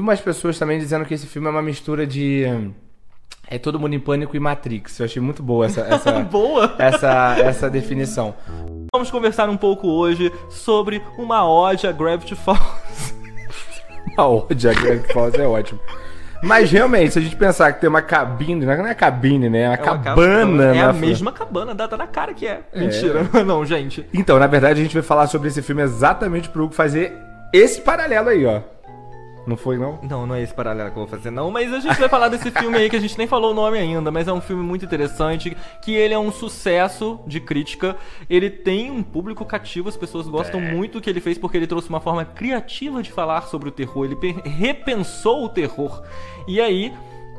umas pessoas também dizendo que esse filme é uma mistura de. É todo mundo em pânico e Matrix. Eu achei muito boa essa, essa, Boa! essa, essa definição. Vamos conversar um pouco hoje sobre uma ode a Gravity Falls. A ódio a Greg Falls é ótimo. Mas realmente, se a gente pensar que tem uma cabine, não é cabine, né? É uma É uma cabana. É a na- mesma cabana, dá, tá na cara que é. Mentira. Não, gente. Então, na verdade, a gente vai falar sobre esse filme exatamente pro Hugo fazer esse paralelo aí, ó. Não foi, não? Não, não é esse paralelo que eu vou fazer, não. Mas a gente vai falar desse filme aí que a gente nem falou o nome ainda, mas é um filme muito interessante, que ele é um sucesso de crítica. Ele tem um público cativo, as pessoas gostam muito do que ele fez porque ele trouxe uma forma criativa de falar sobre o terror. Ele pe- repensou o terror. E aí,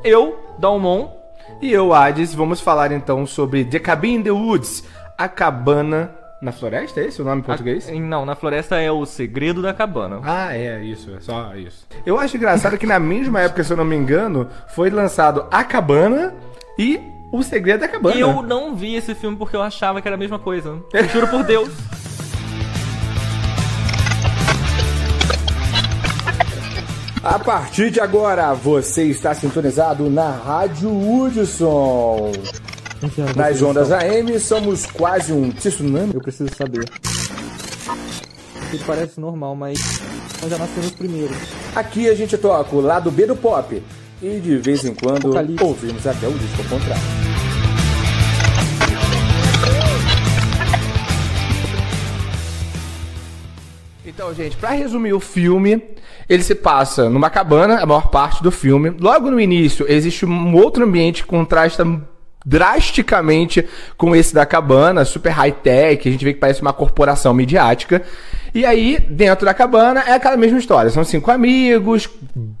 eu, Dalmon, E eu, Hades, vamos falar então sobre The Cabin in the Woods, a cabana na floresta, é esse o nome em português? a- não, na floresta é o segredo da cabana. Ah, é, isso, é só isso. Eu acho engraçado que na mesma época, se eu não me engano, foi lançado A Cabana e O Segredo da Cabana. Eu não vi esse filme porque eu achava que era a mesma coisa. Juro por Deus. A partir de agora, você está sintonizado na Rádio Hudson. Nas ondas AM, somos quase um tsunami. Eu preciso saber. Ele parece normal, mas nós já nascemos primeiro. Aqui a gente toca o lado B do pop. E de vez em quando Apocalipse. ouvimos até o disco ao contrário. Então, gente, pra resumir o filme, ele se passa numa cabana, a maior parte do filme. Logo no início, existe um outro ambiente que contrasta drasticamente com esse da cabana, super high-tech, a gente vê que parece uma corporação midiática. E aí, dentro da cabana, é aquela mesma história. São cinco amigos,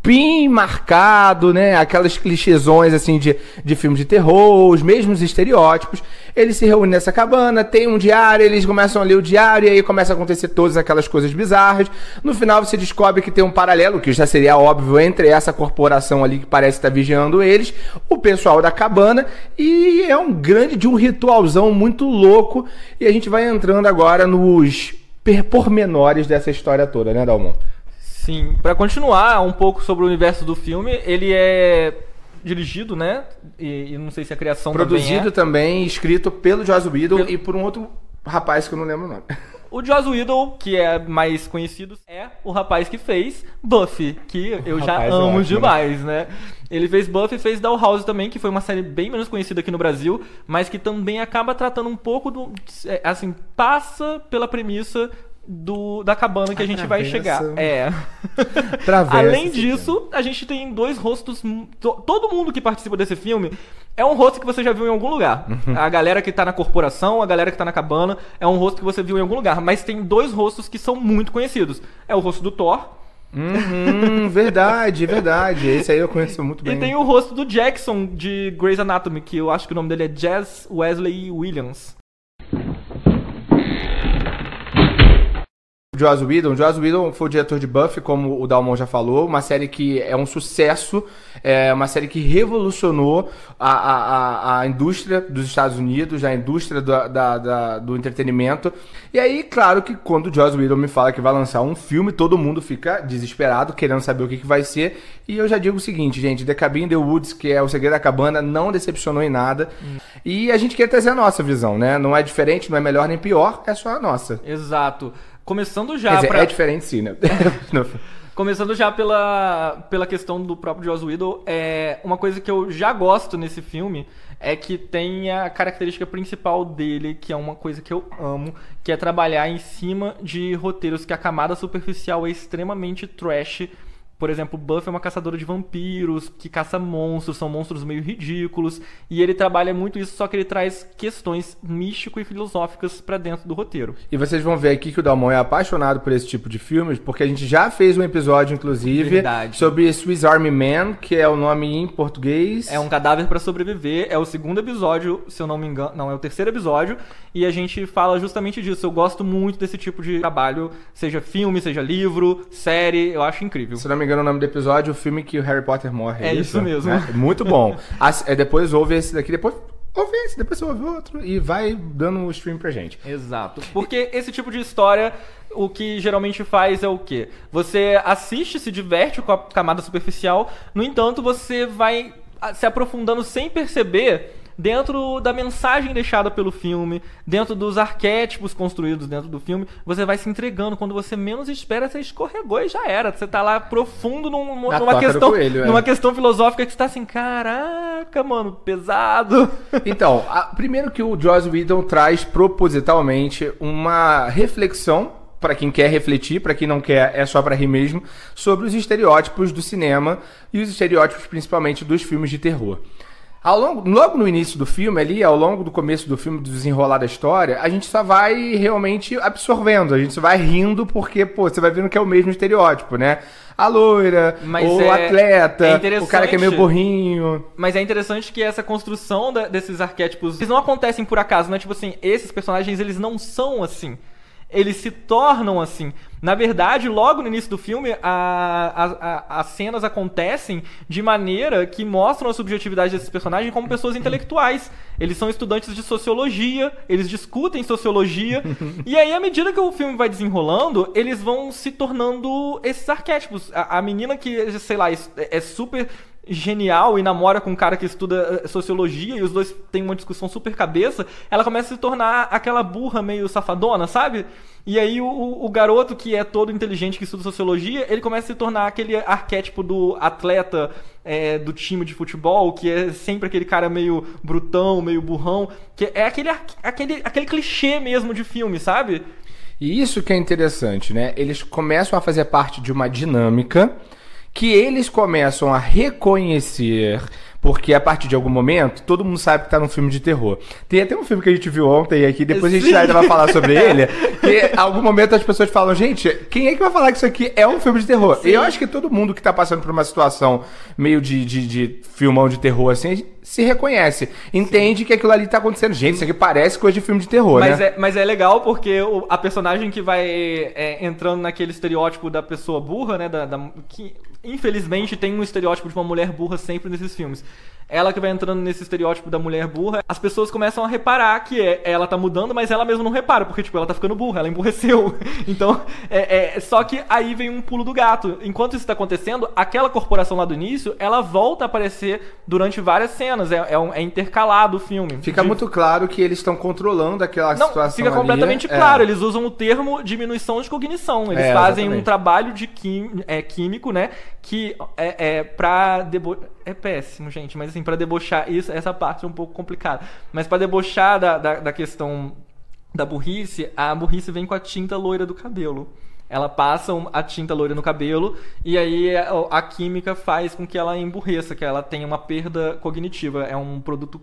bem marcado, né? Aquelas clichêsões, assim, de, de filme de terror, os mesmos estereótipos. Eles se reúnem nessa cabana, tem um diário, eles começam a ler o diário, e aí começa a acontecer todas aquelas coisas bizarras. No final, você descobre que tem um paralelo, que já seria óbvio, entre essa corporação ali que parece estar vigiando eles, o pessoal da cabana, e é um grande de um ritualzão muito louco. E a gente vai entrando agora nos pormenores dessa história toda, né, Dalmon? Sim, pra continuar um pouco sobre o universo do filme, ele é dirigido, né? E, e não sei se a criação Produzido também é. também, escrito pelo Joss Whedon Pelo- e por um outro rapaz que eu não lembro o nome. O Joss Whedon, que é mais conhecido, é o rapaz que fez Buffy, que eu já é amo ótimo, demais, né? Ele fez Buffy e fez Dollhouse também, que foi uma série bem menos conhecida aqui no Brasil, mas que também acaba tratando um pouco do... é, Assim, passa pela premissa do, da cabana que a gente vai chegar. É. Travessa Além disso, a gente tem dois rostos. Todo mundo que participa desse filme é um rosto que você já viu em algum lugar. Uhum. A galera que tá na corporação, a galera que tá na cabana, é um rosto que você viu em algum lugar. Mas tem dois rostos que são muito conhecidos. É o rosto do Thor Uhum, verdade, verdade. Esse aí eu conheço muito bem. e tem o rosto do Jackson de Grey's Anatomy, que eu acho que o nome dele é Jazz Wesley Williams. Joss Whedon. Joss Whedon foi o diretor de Buffy, como o Dalmon já falou, uma série que é um sucesso, é uma série que revolucionou a, a, a, indústria dos Estados Unidos, a indústria do, da, da- do entretenimento. E aí, claro que quando o Joss Whedon me fala que vai lançar um filme, todo mundo fica desesperado, querendo saber o que, que vai ser. E eu já digo o seguinte, gente, The Cabin in the Woods, que é o Segredo da Cabana, não decepcionou em nada. E a gente quer trazer a nossa visão, né? Não é diferente, não é melhor nem pior, é só a nossa. Exato. Começando já dizer, pra... é diferente sim, né? Começando já pela, pela questão do próprio Joss Whedon, é, uma coisa que eu já gosto nesse filme é que tem a característica principal dele, que é uma coisa que eu amo, que é trabalhar em cima de roteiros que a camada superficial é extremamente trash. Por exemplo, Buffy é uma caçadora de vampiros, que caça monstros, são monstros meio ridículos, e ele trabalha muito isso, só que ele traz questões místico e filosóficas pra dentro do roteiro. E vocês vão ver aqui que o Dalmon é apaixonado por esse tipo de filmes, porque a gente já fez um episódio, inclusive, Verdade. sobre Swiss Army Man, que é o nome em português. É um cadáver pra sobreviver. É o segundo episódio, se eu não me engano. Não, é o terceiro episódio. E a gente fala justamente disso. Eu gosto muito desse tipo de trabalho, seja filme, seja livro, série. Eu acho incrível. Se não me engano, o nome do episódio é o filme que o Harry Potter morre. É isso mesmo. É muito bom. As- é, depois ouve esse daqui, depois ouve esse, depois você ouve outro e vai dando o stream pra gente. Exato. Porque esse tipo de história, o que geralmente faz é o quê? Você assiste, se diverte com a camada superficial, no entanto, você vai se aprofundando sem perceber dentro da mensagem deixada pelo filme, dentro dos arquétipos construídos dentro do filme, você vai se entregando. Quando você menos espera, você escorregou e já era. Você tá lá profundo num, numa, questão, coelho, é. numa questão filosófica que você tá assim, caraca, mano, pesado. Então, a, primeiro que o Joss Whedon traz propositalmente uma reflexão para quem quer refletir, para quem não quer é só para rir mesmo, sobre os estereótipos do cinema e os estereótipos principalmente dos filmes de terror. Ao longo, logo no início do filme, ali, ao longo do começo do filme, do desenrolar da história, a gente só vai realmente absorvendo, a gente só vai rindo porque, pô, você vai vendo que é o mesmo estereótipo, né? A loira, Mas o é, atleta, é o cara que é meio burrinho. Mas é interessante que essa construção da, desses arquétipos, eles não acontecem por acaso, não é tipo assim, esses personagens, eles não são assim eles se tornam assim. Na verdade, logo no início do filme, a, a, a, as cenas acontecem de maneira que mostram a subjetividade desses personagens como pessoas intelectuais. Eles são estudantes de sociologia, eles discutem sociologia, e aí, à medida que o filme vai desenrolando, eles vão se tornando esses arquétipos. A, a menina que, sei lá, é super genial e namora com um cara que estuda eh, sociologia e os dois têm uma discussão super cabeça, ela começa a se tornar aquela burra meio safadona, sabe? E aí o, o garoto que é todo inteligente, que estuda sociologia, ele começa a se tornar aquele arquétipo do atleta é, do time de futebol, que é sempre aquele cara meio brutão, meio burrão, que é aquele, aquele, aquele clichê mesmo de filme, sabe? E isso que é interessante, né? Eles começam a fazer parte de uma dinâmica que eles começam a reconhecer porque a partir de algum momento, todo mundo sabe que tá num filme de terror. Tem até um filme que a gente viu ontem aqui, depois Sim. a gente ainda vai falar sobre ele. Que em algum momento as pessoas falam, gente, quem é que vai falar que isso aqui é um filme de terror? Sim. Eu acho que todo mundo que tá passando por uma situação meio de, de, de filmão de terror assim, se reconhece. Entende Sim. que aquilo ali tá acontecendo. Gente, isso aqui parece coisa de filme de terror, mas né? É, mas é legal porque a personagem que vai é, entrando naquele estereótipo da pessoa burra, né? Da, da, que infelizmente tem um estereótipo de uma mulher burra sempre nesses filmes ela que vai entrando nesse estereótipo da mulher burra, as pessoas começam a reparar que é, ela tá mudando, mas ela mesma não repara, porque, tipo, ela tá ficando burra, ela emburreceu. Então, é, é, só que aí vem um pulo do gato. Enquanto isso tá acontecendo, aquela corporação lá do início, ela volta a aparecer durante várias cenas, é, é, um, é intercalado o filme. Fica de... muito claro que eles estão controlando aquela não, situação fica completamente ali. É. claro, eles usam o termo diminuição de cognição, eles fazem exatamente. um trabalho de quim, químico, né, que é, é pra... Debo... É péssimo, gente, mas assim, para debochar isso, essa parte é um pouco complicada. Mas para debochar da, da, da questão da burrice, a burrice vem com a tinta loira do cabelo. Ela passa a tinta loira no cabelo e aí a, química faz com que ela emburreça, que ela tenha uma perda cognitiva. É um produto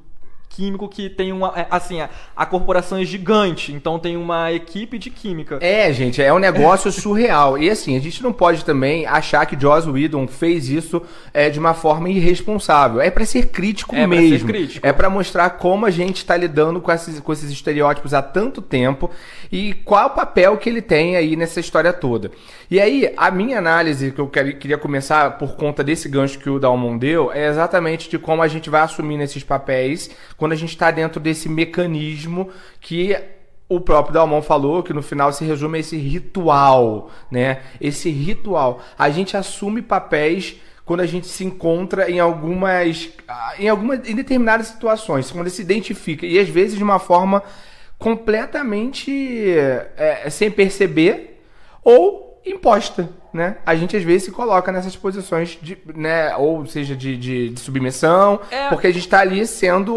químico que tem uma. É, assim, a, a, corporação é gigante, então tem uma equipe de química. É, gente, é um negócio surreal. E assim, a gente não pode também achar que Joss Whedon fez isso é, de uma forma irresponsável. É para ser crítico é mesmo. Pra ser crítico. É para mostrar como a gente está lidando com esses, com esses estereótipos há tanto tempo e qual o papel que ele tem aí nessa história toda. E aí, a minha análise, que eu queria começar por conta desse gancho que o Dalmon deu, é exatamente de como a gente vai assumir nesses papéis quando a gente está dentro desse mecanismo que o próprio Dalmon falou que no final se resume a esse ritual, né? Esse ritual. A gente assume papéis quando a gente se encontra em algumas em algumas em determinadas situações, quando se identifica e às vezes de uma forma completamente é, sem perceber ou imposta né? A gente às vezes se coloca nessas posições de, né, ou seja, de, de, de submissão, é. porque a gente está ali sendo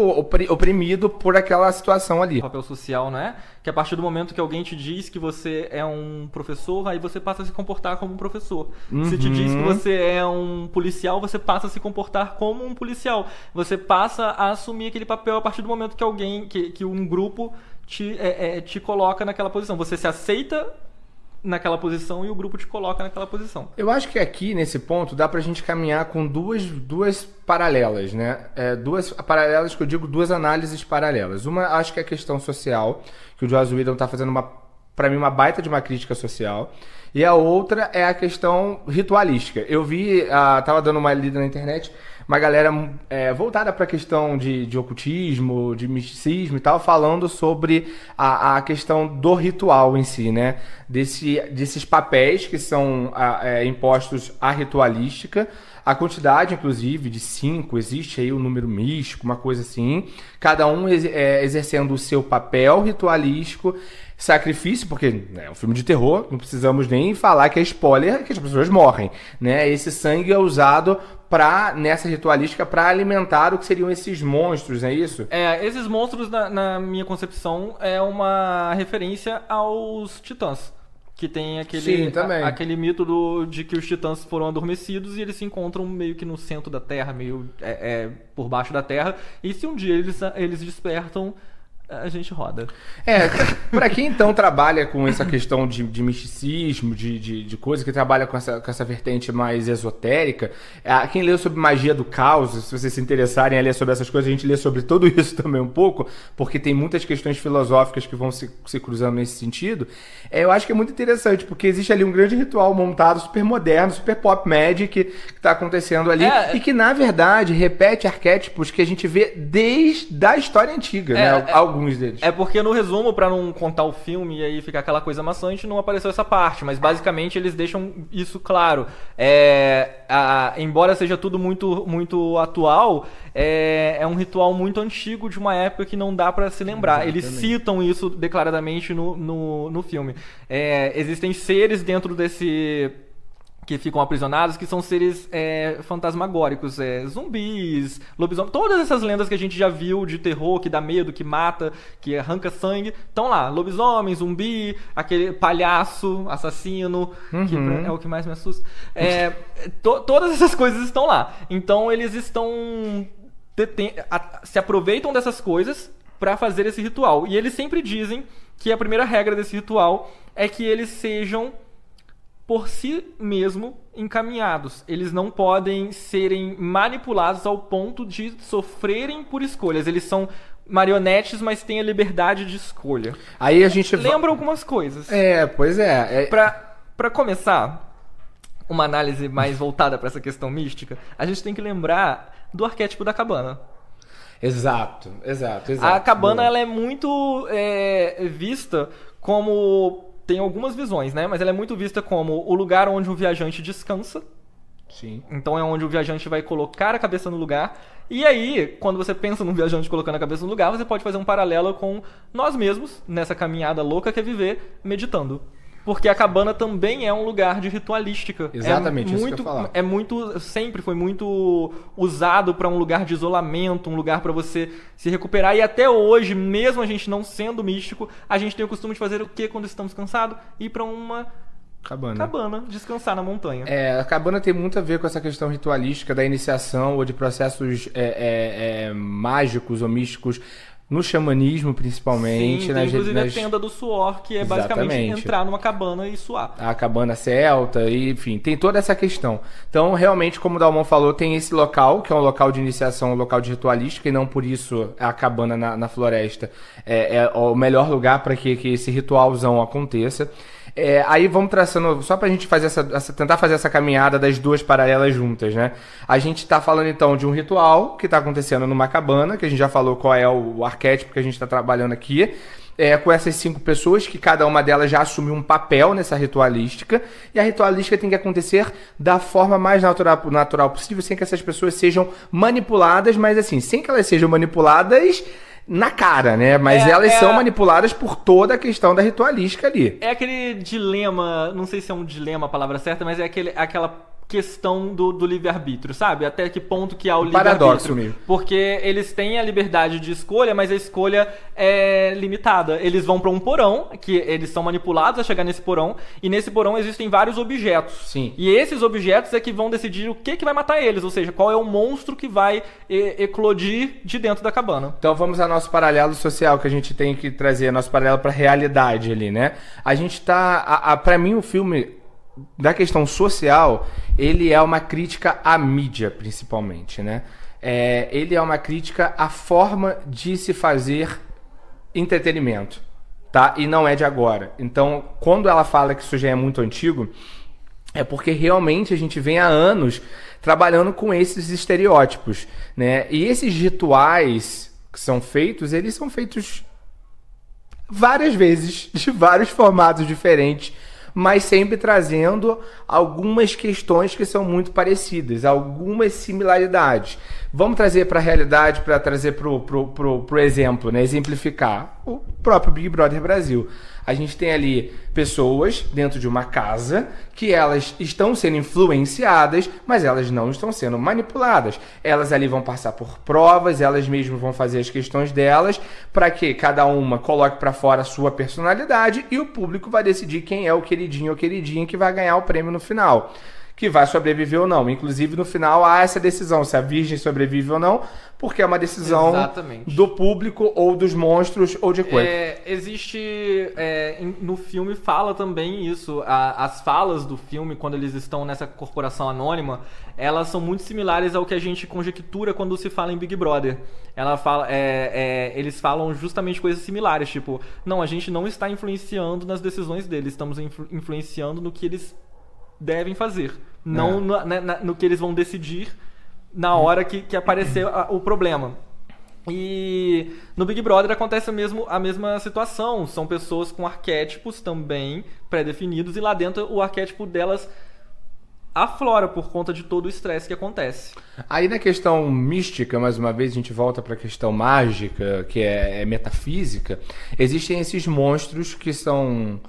oprimido por aquela situação ali. O papel social, né? Que a partir do momento que alguém te diz que você é um professor, aí você passa a se comportar como um professor. Uhum. Se te diz que uhum. você é um policial, você passa a se comportar como um policial. Você passa a assumir aquele papel a partir do momento que alguém, que, que um grupo te, é, é, te coloca naquela posição. Você se aceita naquela posição e o grupo te coloca naquela posição. Eu acho que aqui, nesse ponto, dá pra gente caminhar com duas, duas paralelas, né? É, duas paralelas que eu digo duas análises paralelas. Uma, acho que é a questão social, que o Joss Whedon tá fazendo uma para mim, uma baita de uma crítica social. E a outra é a questão ritualística. Eu vi, uh, tava dando uma lida na internet, uma galera é, voltada para a questão de, de ocultismo, de misticismo e tal, falando sobre a, a questão do ritual em si, né? Desse, desses papéis que são é, impostos à ritualística. A quantidade, inclusive, de cinco, existe aí o um número místico, uma coisa assim. Cada um é, exercendo o seu papel ritualístico sacrifício, porque né, é um filme de terror, não precisamos nem falar que é spoiler, que as pessoas morrem, né? Esse sangue é usado para nessa ritualística para alimentar o que seriam esses monstros, é isso? É, esses monstros na, na minha concepção é uma referência aos titãs. Que tem aquele, Sim, a, aquele mito do, de que os titãs foram adormecidos e eles se encontram meio que no centro da Terra, meio é, é, por baixo da Terra. E se um dia eles, eles despertam, a gente roda. É, para quem então trabalha com essa questão de, de misticismo, de, de, de, coisa, que trabalha com essa, com essa vertente mais esotérica, é, quem leu sobre magia do caos, se vocês se interessarem a ler sobre essas coisas, a gente lê sobre tudo isso também um pouco, porque tem muitas questões filosóficas que vão se, se cruzando nesse sentido. É, eu acho que é muito interessante, porque existe ali um grande ritual montado, super moderno, super pop magic, que está acontecendo ali, é, e que na verdade repete arquétipos que a gente vê desde a história antiga, é, né? É, alguns deles. É porque no resumo, para não contar o filme e aí ficar aquela coisa maçante, não apareceu essa parte. Mas basicamente eles deixam isso claro. É, a, embora seja tudo muito, muito atual, é, é, um ritual muito antigo de uma época que não dá para se lembrar. Exatamente. Eles citam isso declaradamente no, no, no filme. É, existem seres dentro desse que ficam aprisionados, que são seres é, fantasmagóricos, é, zumbis, lobisomens, todas essas lendas que a gente já viu de terror, que dá medo, que mata, que arranca sangue, estão lá. Lobisomem, zumbi, aquele palhaço, assassino, uhum. que é o que mais me assusta. É, to, todas essas coisas estão lá. Então eles estão. se aproveitam dessas coisas para fazer esse ritual. E eles sempre dizem que a primeira regra desse ritual é que eles sejam por si mesmo encaminhados. Eles não podem serem manipulados ao ponto de sofrerem por escolhas. Eles são marionetes, mas têm a liberdade de escolha. Aí a gente lembra algumas coisas. É, pois é. é... Pra, pra começar, uma análise mais voltada para essa questão mística, a gente tem que lembrar do arquétipo da cabana. Exato, exato, exato. A cabana ela é muito é, vista como tem algumas visões, né? Mas ela é muito vista como o lugar onde o viajante descansa. Sim. Então é onde o viajante vai colocar a cabeça no lugar. E aí, quando você pensa num viajante colocando a cabeça no lugar, você pode fazer um paralelo com nós mesmos, nessa caminhada louca que é viver meditando porque a cabana também é um lugar de ritualística. Exatamente, é muito, isso que eu falar. É muito, sempre foi muito usado para um lugar de isolamento, um lugar para você se recuperar. E até hoje, mesmo a gente não sendo místico, a gente tem o costume de fazer o que quando estamos cansados? Ir para uma Cabana. Cabana, descansar na montanha. É, a cabana tem muito a ver com essa questão ritualística da iniciação ou de processos é, é, é, mágicos ou místicos no xamanismo, principalmente. Sim, nas, inclusive nas... a tenda do suor, que é Exatamente. basicamente entrar numa cabana e suar. A cabana celta, e, enfim, tem toda essa questão. Então, realmente, como o Dalmon falou, tem esse local, que é um local de iniciação, um local de ritualística, e não por isso a cabana na, na floresta é, é, o melhor lugar para que, que esse ritualzão aconteça. É, aí vamos traçando, só pra gente fazer essa, essa, tentar fazer essa caminhada das duas paralelas juntas, né? A gente tá falando então de um ritual que tá acontecendo numa cabana, que a gente já falou qual é o, o arquétipo que a gente tá trabalhando aqui. É, com essas cinco pessoas, que cada uma delas já assumiu um papel nessa ritualística, e a ritualística tem que acontecer da forma mais natural, natural possível, sem que essas pessoas sejam manipuladas, mas assim, sem que elas sejam manipuladas na cara, né? Mas é, elas é... são manipuladas por toda a questão da ritualística ali. É aquele dilema, não sei se é um dilema a palavra certa, mas é aquele, aquela questão do, do livre-arbítrio, sabe? Até que ponto que há o um livre-arbítrio. mesmo. Porque eles têm a liberdade de escolha, mas a escolha é limitada. Eles vão para um porão, que eles são manipulados a chegar nesse porão, e nesse porão existem vários objetos. Sim. E esses objetos é que vão decidir o que, que vai matar eles, ou seja, qual é o monstro que vai eclodir de dentro da cabana. Então vamos ao nosso paralelo social que a gente tem que trazer, nosso paralelo para realidade ali, né? A gente tá, para mim o filme da questão social, ele é uma crítica à mídia, principalmente, né? É, ele é uma crítica à forma de se fazer entretenimento. tá? E não é de agora. Então, quando ela fala que isso já é muito antigo, é porque realmente a gente vem há anos trabalhando com esses estereótipos, né? E esses rituais que são feitos, eles são feitos várias vezes, de vários formatos diferentes, mas sempre trazendo algumas questões que são muito parecidas, algumas similaridades. Vamos trazer para a realidade, para trazer para o exemplo, né? exemplificar o próprio Big Brother Brasil. A gente tem ali pessoas dentro de uma casa que elas estão sendo influenciadas, mas elas não estão sendo manipuladas. Elas ali vão passar por provas, elas mesmas vão fazer as questões delas, para que cada uma coloque para fora a sua personalidade e o público vai decidir quem é o queridinho ou queridinha que vai ganhar o prêmio no final que vai sobreviver ou não. Inclusive, no final, há essa decisão se a Virgem sobrevive ou não, porque é uma decisão Exatamente. do público ou dos monstros ou de coisa. É, existe. É, no filme fala também isso. A, as falas do filme, quando eles estão nessa corporação anônima, elas são muito similares ao que a gente conjectura quando se fala em Big Brother. Ela fala, é, é eles falam justamente coisas similares, tipo, não, a gente não está influenciando nas decisões deles, estamos influ influenciando no que eles devem fazer. Não é. no, no, que eles vão decidir na hora que, que aparecer o problema. E no Big Brother acontece mesmo, a mesma situação. São pessoas com arquétipos também pré-definidos e lá dentro o arquétipo delas aflora por conta de todo o estresse que acontece. Aí na questão mística, mais uma vez, a gente volta para a questão mágica, que é, é metafísica. Existem esses monstros que são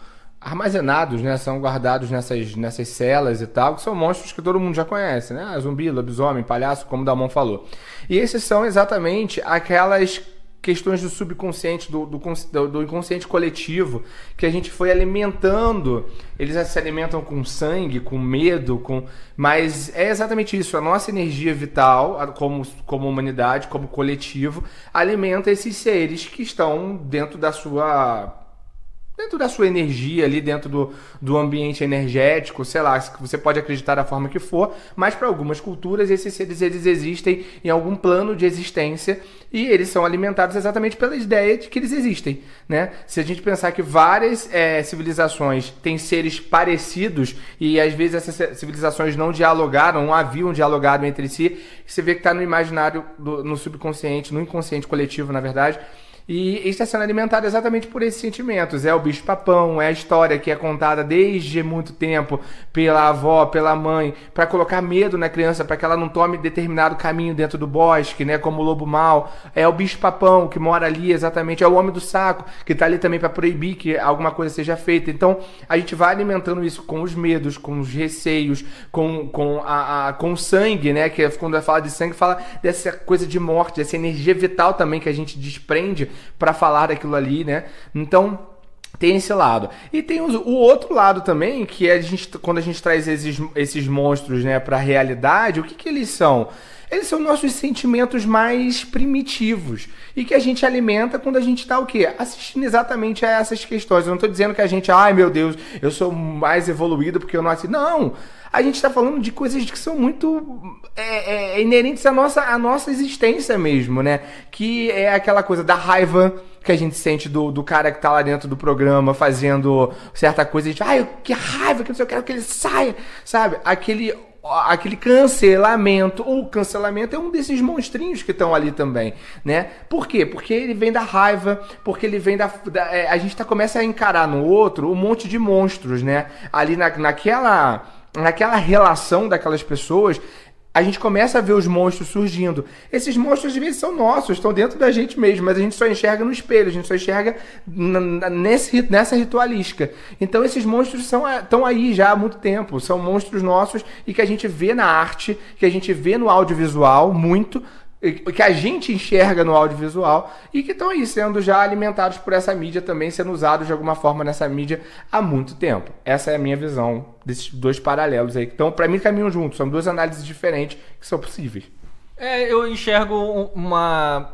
armazenados, né? São guardados nessas, nessas celas e tal, que são monstros que todo mundo já conhece, né? Zumbi, lobisomem, palhaço, como o Damon falou. E esses são exatamente aquelas questões do subconsciente, do, do, do, inconsciente coletivo, que a gente foi alimentando. Eles se alimentam com sangue, com medo, com. Mas é exatamente isso. A nossa energia vital, como, como humanidade, como coletivo, alimenta esses seres que estão dentro da sua dentro da sua energia ali, dentro do, do ambiente energético, sei lá, você pode acreditar da forma que for, mas para algumas culturas esses seres eles existem em algum plano de existência e eles são alimentados exatamente pela ideia de que eles existem, né? Se a gente pensar que várias é, civilizações têm seres parecidos e às vezes essas civilizações não dialogaram, não haviam dialogado entre si, você vê que está no imaginário, do, no subconsciente, no inconsciente coletivo, na verdade, e está sendo alimentado exatamente por esses sentimentos. É o bicho-papão, é a história que é contada desde muito tempo pela avó, pela mãe, para colocar medo na criança, para que ela não tome determinado caminho dentro do bosque, né? Como o lobo mau. É o bicho-papão que mora ali, exatamente. É o homem do saco, que está ali também para proibir que alguma coisa seja feita. Então, a gente vai alimentando isso com os medos, com os receios, com, com, a, a com o sangue, né? Que é quando fala de sangue, fala dessa coisa de morte, dessa energia vital também que a gente desprende para falar daquilo ali, né? Então, tem esse lado. E tem o, outro lado também, que é a gente, quando a gente traz esses, esses monstros né, para a realidade, o que, que eles são? Eles são nossos sentimentos mais primitivos e que a gente alimenta quando a gente está o quê? Assistindo exatamente a essas questões. Eu não estou dizendo que a gente, ai meu Deus, eu sou mais evoluído porque eu não assisto. Não! A gente está falando de coisas que são muito é, é, inerentes à nossa, à nossa existência mesmo, né? Que é aquela coisa da raiva que a gente sente do, do cara que tá lá dentro do programa fazendo certa coisa. A gente, ai, que raiva, que eu quero que ele saia, sabe? Aquele aquele cancelamento. O cancelamento é um desses monstrinhos que estão ali também, né? Por quê? Porque ele vem da raiva, porque ele vem da. da é, a gente tá, começa a encarar no outro um monte de monstros, né? Ali na, naquela. Naquela relação daquelas pessoas, a gente começa a ver os monstros surgindo. Esses monstros às vezes são nossos, estão dentro da gente mesmo, mas a gente só enxerga no espelho, a gente só enxerga nesse, nessa ritualística. Então esses monstros são, estão aí já há muito tempo, são monstros nossos e que a gente vê na arte, que a gente vê no audiovisual muito, que a gente enxerga no audiovisual e que estão aí sendo já alimentados por essa mídia também, sendo usados de alguma forma nessa mídia há muito tempo. Essa é a minha visão desses dois paralelos aí. Então, para mim, caminham juntos. São duas análises diferentes que são possíveis. É, eu enxergo uma,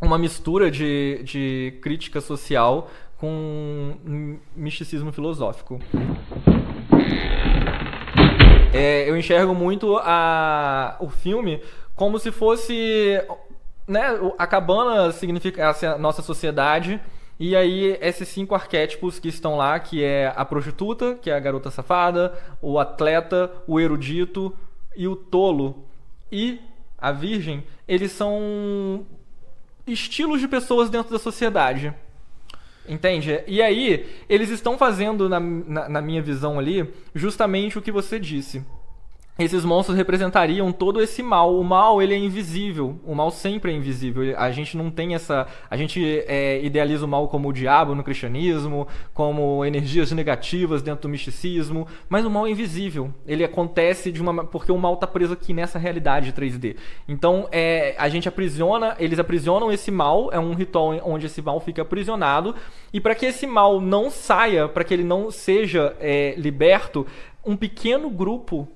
uma mistura de, de crítica social com misticismo filosófico. É, eu enxergo muito a, o filme como se fosse. Né, a cabana significa a nossa sociedade E aí, esses cinco arquétipos que estão lá, que é a prostituta, que é a garota safada, o atleta, o erudito e o tolo e a virgem, eles são estilos de pessoas dentro da sociedade. Entende? E aí, eles estão fazendo, na, na, na minha visão ali, justamente o que você disse esses monstros representariam todo esse mal. O mal, ele é invisível. O mal sempre é invisível. A gente não tem essa... A gente é, idealiza o mal como o diabo no cristianismo, como energias negativas dentro do misticismo, mas o mal é invisível. Ele acontece de uma... Porque o mal está preso aqui nessa realidade 3D. Então, é, a gente aprisiona... Eles aprisionam esse mal. É um ritual onde esse mal fica aprisionado. E para que esse mal não saia, para que ele não seja é, liberto, um pequeno grupo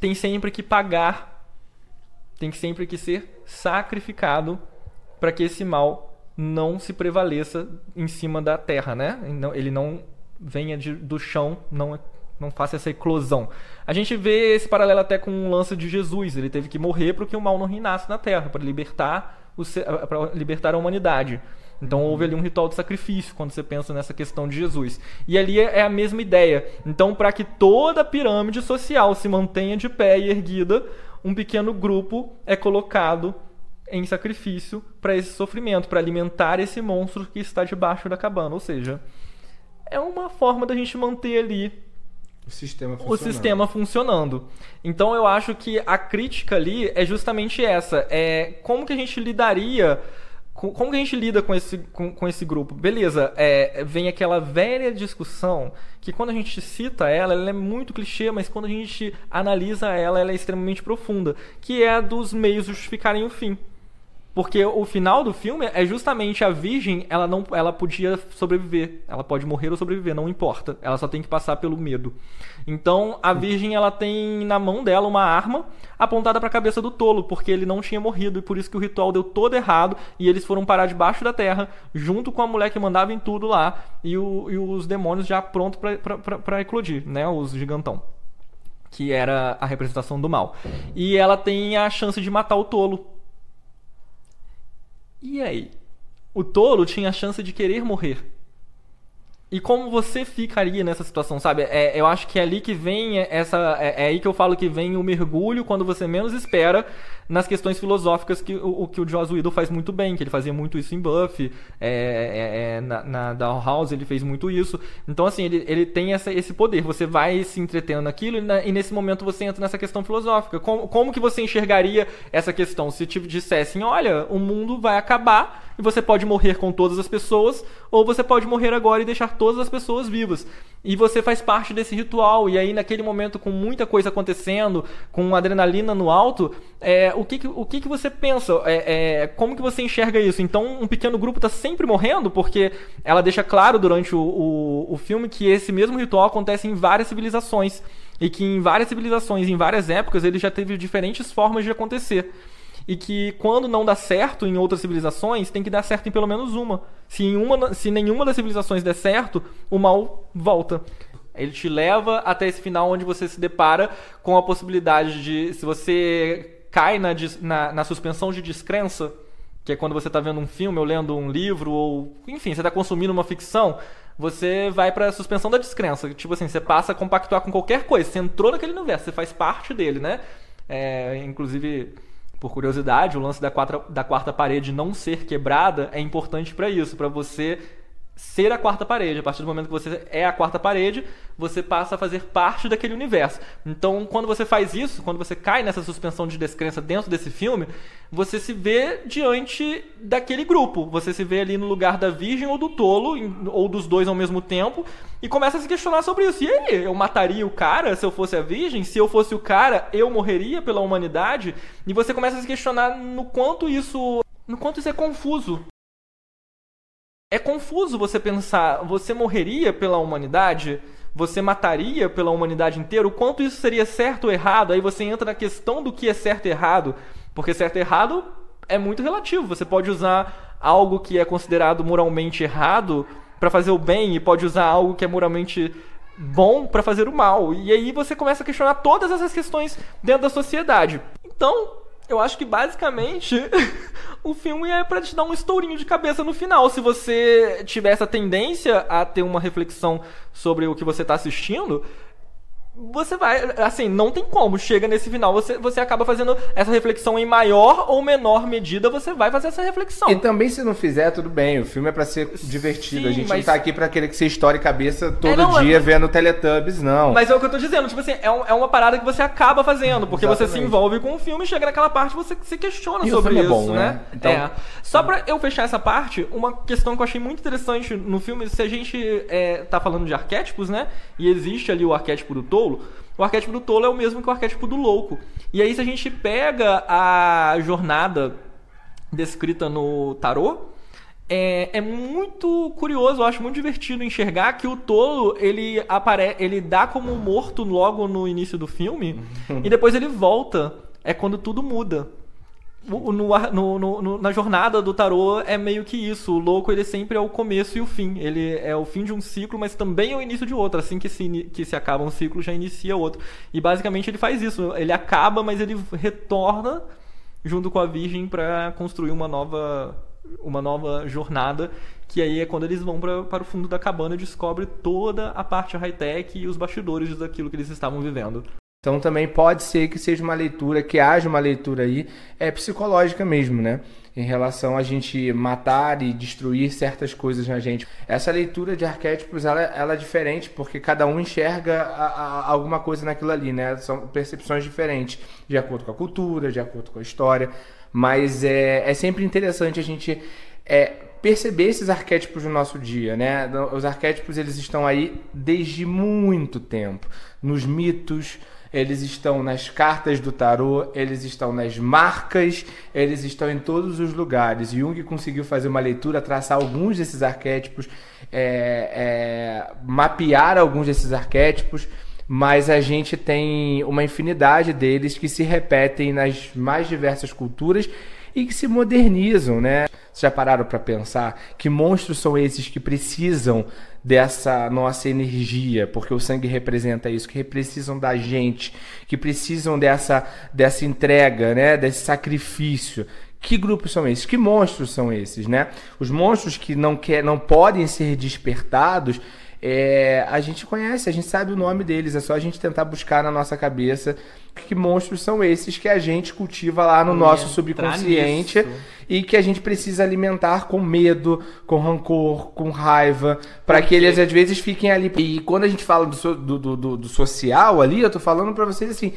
tem sempre que pagar, tem sempre que ser sacrificado para que esse mal não se prevaleça em cima da terra, né? Ele não venha de, do chão, não, não faça essa eclosão. A gente vê esse paralelo até com o lance de Jesus. Ele teve que morrer para que o mal não reinasse na terra, para libertar, libertar a humanidade. Então houve ali um ritual de sacrifício quando você pensa nessa questão de Jesus. E ali é, é a mesma ideia. Então, para que toda a pirâmide social se mantenha de pé e erguida, um pequeno grupo é colocado em sacrifício para esse sofrimento, para alimentar esse monstro que está debaixo da cabana. Ou seja, é uma forma da gente manter ali o sistema, o sistema funcionando. Então eu acho que a crítica ali é justamente essa. É como que a gente lidaria como que a gente lida com esse, com, com esse grupo? Beleza, é, vem aquela velha discussão que quando a gente cita ela, ela é muito clichê, mas quando a gente analisa ela, ela é extremamente profunda, que é a dos meios justificarem o fim. Porque o final do filme é justamente a virgem, ela não ela podia sobreviver. Ela pode morrer ou sobreviver, não importa. Ela só tem que passar pelo medo. Então, a virgem ela tem na mão dela uma arma apontada para a cabeça do tolo, porque ele não tinha morrido e por isso que o ritual deu todo errado e eles foram parar debaixo da terra, junto com a mulher que mandava em tudo lá e, o, e os demônios já prontos para eclodir, né, os gigantão que era a representação do mal. E ela tem a chance de matar o tolo e aí? O tolo tinha a chance de querer morrer. E como você ficaria nessa situação, sabe? É, eu acho que é ali que vem essa. É, é, aí que eu falo que vem o mergulho quando você menos espera nas questões filosóficas que o, que o Joss Whedon faz muito bem, que ele fazia muito isso em Buffy, é, é, é na, na Dollhouse ele fez muito isso. Então, assim, ele, ele tem essa, esse poder. Você vai se entretendo naquilo e, na, e, nesse momento você entra nessa questão filosófica. Como, como que você enxergaria essa questão? Se te dissessem, olha, o mundo vai acabar e você pode morrer com todas as pessoas, ou você pode morrer agora e deixar todas as pessoas vivas. E você faz parte desse ritual, e aí naquele momento, com muita coisa acontecendo, com adrenalina no alto, é, o, que, que, o que, que você pensa? É, é, como que você enxerga isso? Então, um pequeno grupo está sempre morrendo, porque ela deixa claro durante o, o, o filme que esse mesmo ritual acontece em várias civilizações. E que em várias civilizações, em várias épocas, ele já teve diferentes formas de acontecer e que quando não dá certo em outras civilizações, tem que dar certo em pelo menos uma. Se, em uma, se nenhuma das civilizações der certo, o mal volta. Ele te leva até esse final onde você se depara com a possibilidade de, se você cai na, na, na suspensão de descrença, que é quando você está vendo um filme ou lendo um livro, ou enfim, você está consumindo uma ficção, você vai para a suspensão da descrença. Tipo assim, você passa a compactuar com qualquer coisa. Você entrou naquele universo, você faz parte dele, né? É, inclusive por curiosidade, o lance da quarta, da quarta parede não ser quebrada é importante para isso, para você ser a quarta parede. A partir do momento que você é a quarta parede, você passa a fazer parte daquele universo. Então, quando você faz isso, quando você cai nessa suspensão de descrença dentro desse filme, você se vê diante daquele grupo. Você se vê ali no lugar da virgem ou do tolo, ou dos dois ao mesmo tempo, e começa a se questionar sobre isso. E aí, eu mataria o cara se eu fosse a virgem? Se eu fosse o cara, eu morreria pela humanidade? E você começa a se questionar no quanto isso, no quanto isso é confuso é confuso você pensar, você morreria pela humanidade? Você mataria pela humanidade inteira? O quanto isso seria certo ou errado? Aí você entra na questão do que é certo e errado, porque certo e errado é muito relativo. Você pode usar algo que é considerado moralmente errado para fazer o bem e pode usar algo que é moralmente bom para fazer o mal. E aí você começa a questionar todas essas questões dentro da sociedade. Então, Eu acho que basicamente o filme é pra te dar um estourinho de cabeça no final. Se você tiver essa tendência a ter uma reflexão sobre o que você tá assistindo, você vai, assim, não tem como. Chega nesse final, você, você acaba fazendo essa reflexão em maior ou menor medida, você vai fazer essa reflexão. E também se não fizer, tudo bem. O filme é pra ser divertido. Sim, a gente mas- não tá aqui pra querer que você estoure cabeça todo não, é- dia vendo Teletubbies, não. Mas é o que eu tô dizendo, tipo assim, é, um- é uma parada que você acaba fazendo, porque você se Exatamente. envolve com o filme, chega naquela parte você se questiona E o sobre filme é isso, bom, né? né? Então- É. Só pra eu fechar essa parte, uma questão que eu achei muito interessante no filme, se a gente é, tá falando de arquétipos, né? E existe ali o arquétipo do tolo, o arquétipo do tolo é o mesmo que o arquétipo do louco. E aí, se a gente pega a jornada descrita no tarô, é, é muito curioso, eu acho muito divertido enxergar que o tolo ele apare ele dá como morto logo no início do filme e depois ele volta. É quando tudo muda. No no- no- na jornada do tarô é meio que isso. O louco ele sempre é o começo e o fim. Ele é o fim de um ciclo, mas também é o início de outro. Assim que se, que se acaba um ciclo, já inicia outro. E basicamente ele faz isso. Ele acaba, mas ele retorna junto com a Virgem para construir uma nova uma nova jornada que aí é quando eles vão pra, para o fundo da cabana e descobre toda a parte high-tech e os bastidores daquilo que eles estavam vivendo. Então também pode ser que seja uma leitura, que haja uma leitura aí, é psicológica mesmo, né? Em relação a gente matar e destruir certas coisas na gente. Essa leitura de arquétipos, ela, ela é diferente, porque cada um enxerga a- a- alguma coisa naquilo ali, né? São percepções diferentes, de acordo com a cultura, de acordo com a história. Mas é, é sempre interessante a gente é, perceber esses arquétipos no nosso dia, né? Os arquétipos eles estão aí desde muito tempo, nos mitos, eles estão nas cartas do tarô, eles estão nas marcas, eles estão em todos os lugares. Jung conseguiu fazer uma leitura, traçar alguns desses arquétipos, é, é, mapear alguns desses arquétipos mas a gente tem uma infinidade deles que se repetem nas mais diversas culturas e que se modernizam, né? Vocês já pararam para pensar que monstros são esses que precisam dessa nossa energia, porque o sangue representa isso, que precisam da gente, que precisam dessa, dessa entrega, né? Desse sacrifício. Que grupos são esses? Que monstros são esses, né? Os monstros que não, quer, não podem ser despertados é, a gente conhece, a gente sabe o nome deles, é só a gente tentar buscar na nossa cabeça que monstros são esses que a gente cultiva lá no nosso subconsciente e que a gente precisa alimentar com medo, com rancor, com raiva, para que eles às vezes fiquem ali. E quando a gente fala do, do- do- do social ali, eu tô falando para vocês assim.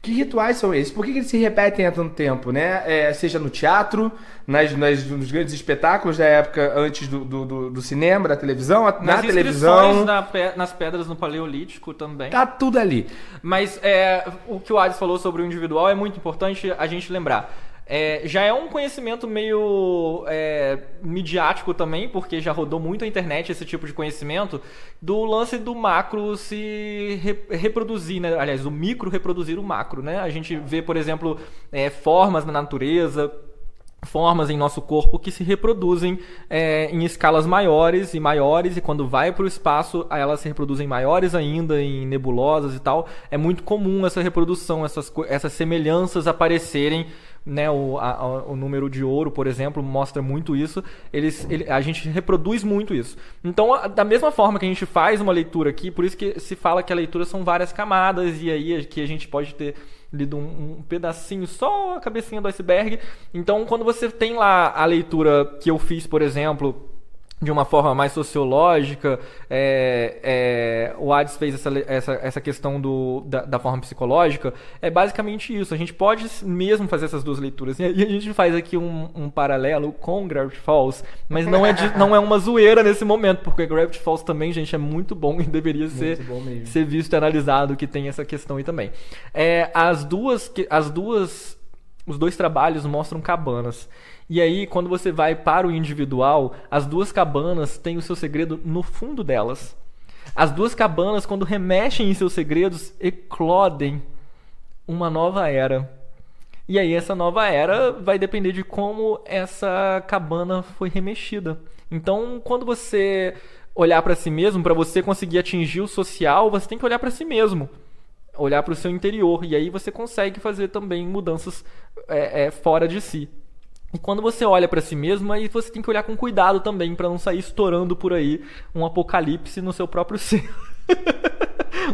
Que rituais são esses? Por que, que eles se repetem há tanto tempo, né? É, seja no teatro, nas, nas- nos grandes espetáculos da época antes do, do, do- cinema, da televisão, na Nas televisão. na pe- nas pedras no Paleolítico também. Tá tudo ali. Mas é, o que o Ades falou sobre o individual é muito importante a gente lembrar. É, já é um conhecimento meio é, midiático também, porque já rodou muito a internet esse tipo de conhecimento, do lance do macro se re- reproduzir, né? aliás, o micro reproduzir o macro. Né? A gente vê, por exemplo, é, formas na natureza, formas em nosso corpo que se reproduzem é, em escalas maiores e maiores e quando vai para o espaço elas se reproduzem maiores ainda em nebulosas e tal é muito comum essa reprodução essas, essas semelhanças aparecerem né, o, a- o número de ouro, por exemplo, mostra muito isso. Eles, ele- a gente reproduz muito isso. Então, a- da mesma forma que a gente faz uma leitura aqui, por isso que se fala que a leitura são várias camadas, e aí aqui a gente pode ter lido um, um pedacinho, só a cabecinha do iceberg. Então, quando você tem lá a leitura que eu fiz, por exemplo, de uma forma mais sociológica, é, é, o Hades fez essa, essa, essa questão do, da, da forma psicológica, é basicamente isso. A gente pode mesmo fazer essas duas leituras. E a gente faz aqui um, um paralelo com Gravity Falls, mas não é, de- não é uma zoeira nesse momento, porque Gravity Falls também, gente, é muito bom e deveria ser, ser visto e analisado que tem essa questão aí também. É, as duas, as duas, os dois trabalhos mostram cabanas. E aí, quando você vai para o individual, as duas cabanas têm o seu segredo no fundo delas. As duas cabanas, quando remexem em seus segredos, eclodem uma nova era. E aí, essa nova era vai depender de como essa cabana foi remexida. Então, quando você olhar para si mesmo, para você conseguir atingir o social, você tem que olhar para si mesmo. olhar para o seu interior e aí você consegue fazer também mudanças é, é, fora de si. E quando você olha para si mesmo, aí você tem que olhar com cuidado também para não sair estourando por aí um apocalipse no seu próprio ser.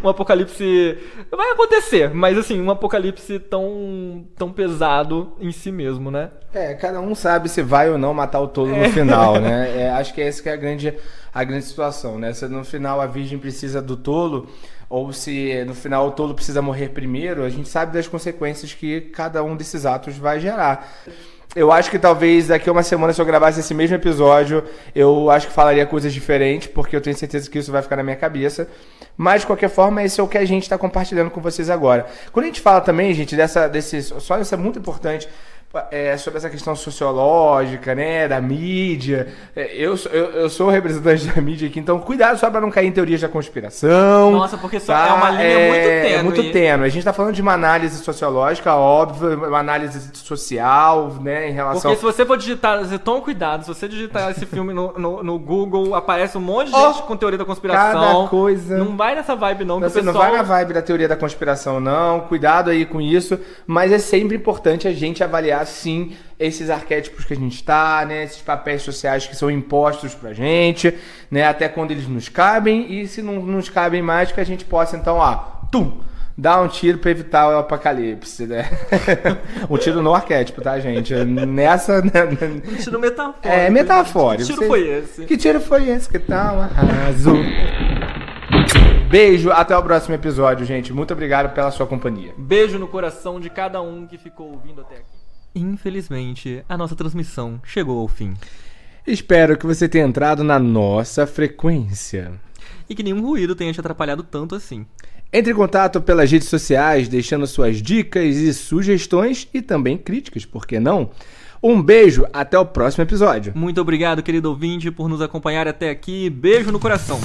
um apocalipse vai acontecer, mas assim, um apocalipse tão tão pesado em si mesmo, né? É, cada um sabe se vai ou não matar o tolo no final, né? É, acho que essa que é a grande a grande situação, né? Se no final a virgem precisa do tolo, ou se no final o tolo precisa morrer primeiro, a gente sabe das consequências que cada um desses atos vai gerar. Eu acho que talvez daqui a uma semana, se eu gravasse esse mesmo episódio, eu acho que falaria coisas diferentes, porque eu tenho certeza que isso vai ficar na minha cabeça. Mas, de qualquer forma, esse é o que a gente está compartilhando com vocês agora. Quando a gente fala também, gente, dessa, desse, só isso é muito importante, é, sobre essa questão sociológica, né, da mídia. É, eu, eu, eu sou representante da mídia aqui, então cuidado só para não cair em teorias da conspiração. Nossa, porque tá? é uma linha é, muito tênue. É muito tênue. A gente está falando de uma análise sociológica, óbvio, uma análise social, né, em relação... Porque se você for digitar, toma cuidado, se você digitar esse filme no, no, no, Google, aparece um monte de oh, gente com teoria da conspiração. Cada coisa... Não vai nessa vibe não, que você pessoal... não vai na vibe da teoria da conspiração não, cuidado aí com isso, mas é sempre importante a gente avaliar sim esses arquétipos que a gente está, né? Esses papéis sociais que são impostos pra gente, né? Até quando eles nos cabem e se não nos cabem mais que a gente possa então, ó, tum, dar um tiro para evitar o apocalipse, né? um tiro no arquétipo, tá, gente? Nessa. Né? Um tiro metafórico. É, metafórico. Que tiro foi esse? Que tiro foi esse? Que tal? Arraso. Beijo, até o próximo episódio, gente. Muito obrigado pela sua companhia. Beijo no coração de cada um que ficou ouvindo até aqui. Infelizmente, a nossa transmissão chegou ao fim. Espero que você tenha entrado na nossa frequência. E que nenhum ruído tenha te atrapalhado tanto assim. Entre em contato pelas redes sociais, deixando suas dicas e sugestões e também críticas, por que não? Um beijo, até o próximo episódio. Muito obrigado, querido ouvinte, por nos acompanhar até aqui. Beijo no coração.